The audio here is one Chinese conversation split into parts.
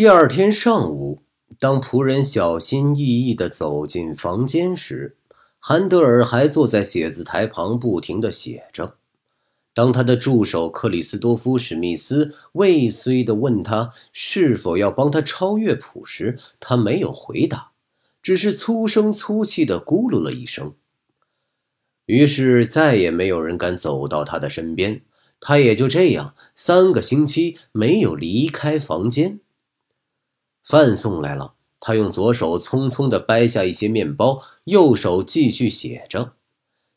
第二天上午，当仆人小心翼翼地走进房间时，韩德尔还坐在写字台旁，不停地写着。当他的助手克里斯多夫·史密斯未遂地问他是否要帮他抄乐谱时，他没有回答，只是粗声粗气地咕噜了一声。于是再也没有人敢走到他的身边，他也就这样三个星期没有离开房间。饭送来了，他用左手匆匆地掰下一些面包，右手继续写着，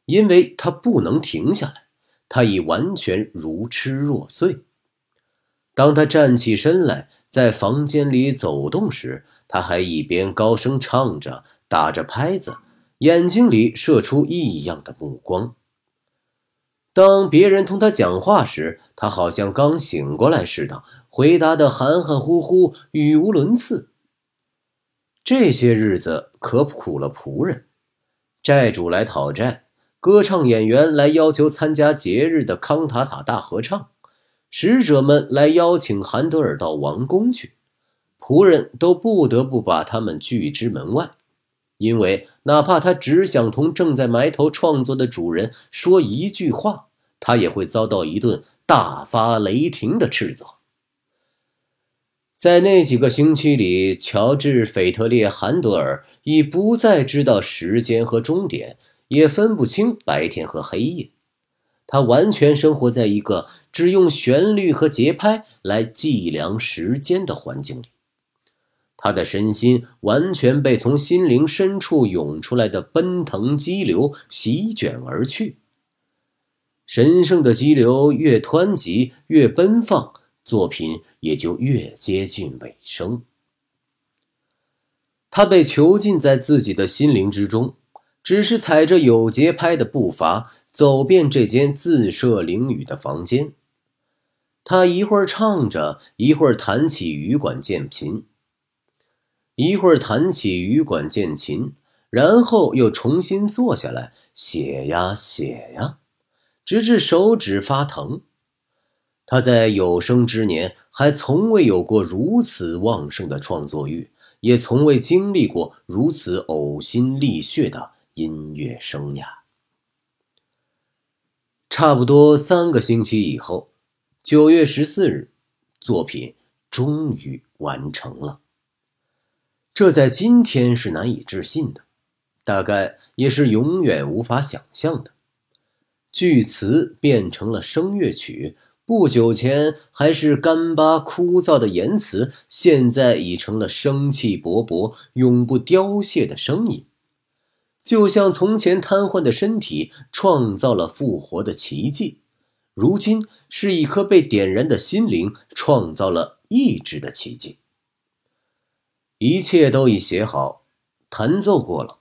因为他不能停下来。他已完全如痴若醉。当他站起身来，在房间里走动时，他还一边高声唱着，打着拍子，眼睛里射出异样的目光。当别人同他讲话时，他好像刚醒过来似的，回答的含含糊糊，语无伦次。这些日子可苦了仆人，债主来讨债。歌唱演员来要求参加节日的康塔塔大合唱，使者们来邀请韩德尔到王宫去，仆人都不得不把他们拒之门外，因为哪怕他只想同正在埋头创作的主人说一句话，他也会遭到一顿大发雷霆的斥责。在那几个星期里，乔治·斐特烈·韩德尔已不再知道时间和终点。也分不清白天和黑夜，他完全生活在一个只用旋律和节拍来计量时间的环境里。他的身心完全被从心灵深处涌出来的奔腾激流席卷而去。神圣的激流越湍急、越奔放，作品也就越接近尾声。他被囚禁在自己的心灵之中。只是踩着有节拍的步伐走遍这间自设灵雨的房间，他一会儿唱着，一会儿弹起羽管键琴，一会儿弹起羽管键琴，然后又重新坐下来写呀写呀，直至手指发疼。他在有生之年还从未有过如此旺盛的创作欲，也从未经历过如此呕心沥血的。音乐生涯。差不多三个星期以后，九月十四日，作品终于完成了。这在今天是难以置信的，大概也是永远无法想象的。剧词变成了声乐曲，不久前还是干巴枯燥的言辞，现在已成了生气勃勃、永不凋谢的声音。就像从前瘫痪的身体创造了复活的奇迹，如今是一颗被点燃的心灵创造了意志的奇迹。一切都已写好，弹奏过了，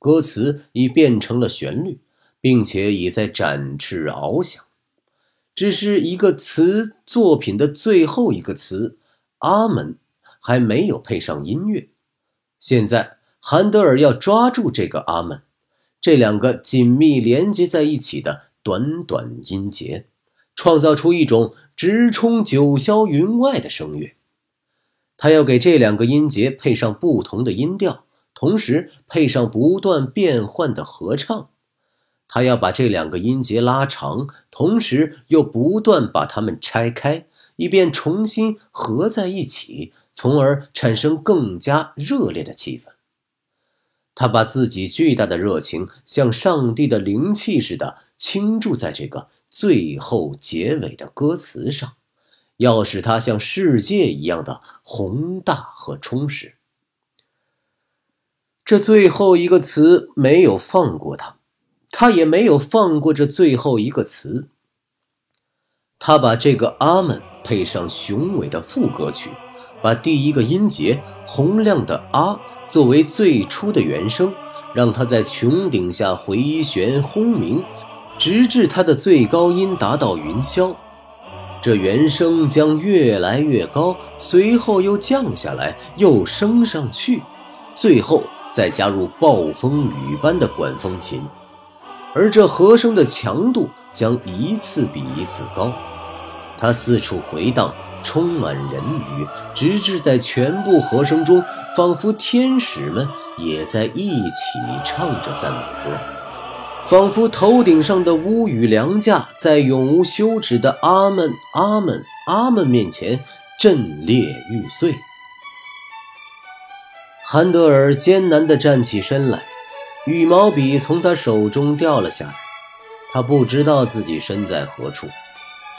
歌词已变成了旋律，并且已在展翅翱翔。只是一个词作品的最后一个词“阿门”还没有配上音乐，现在。韩德尔要抓住这个阿门，这两个紧密连接在一起的短短音节，创造出一种直冲九霄云外的声乐。他要给这两个音节配上不同的音调，同时配上不断变换的合唱。他要把这两个音节拉长，同时又不断把它们拆开，以便重新合在一起，从而产生更加热烈的气氛。他把自己巨大的热情，像上帝的灵气似的倾注在这个最后结尾的歌词上，要使它像世界一样的宏大和充实。这最后一个词没有放过他，他也没有放过这最后一个词。他把这个阿门配上雄伟的副歌曲，把第一个音节洪亮的啊。作为最初的原声，让它在穹顶下回旋轰鸣，直至它的最高音达到云霄。这原声将越来越高，随后又降下来，又升上去，最后再加入暴风雨般的管风琴，而这和声的强度将一次比一次高。它四处回荡，充满人语，直至在全部和声中，仿佛天使们也在一起唱着赞美歌，仿佛头顶上的屋宇梁架在永无休止的“阿门，阿门，阿门”面前震裂欲碎。韩德尔艰难地站起身来，羽毛笔从他手中掉了下来。他不知道自己身在何处，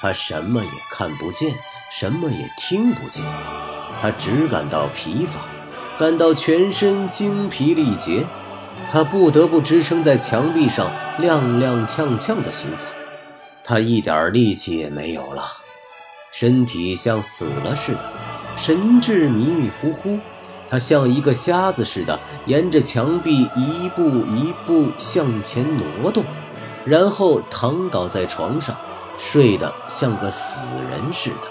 他什么也看不见，什么也听不见。他只感到疲乏，感到全身精疲力竭。他不得不支撑在墙壁上，踉踉跄跄地行走。他一点力气也没有了，身体像死了似的，神志迷迷糊糊。他像一个瞎子似的，沿着墙壁一步一步向前挪动，然后躺倒在床上，睡得像个死人似的。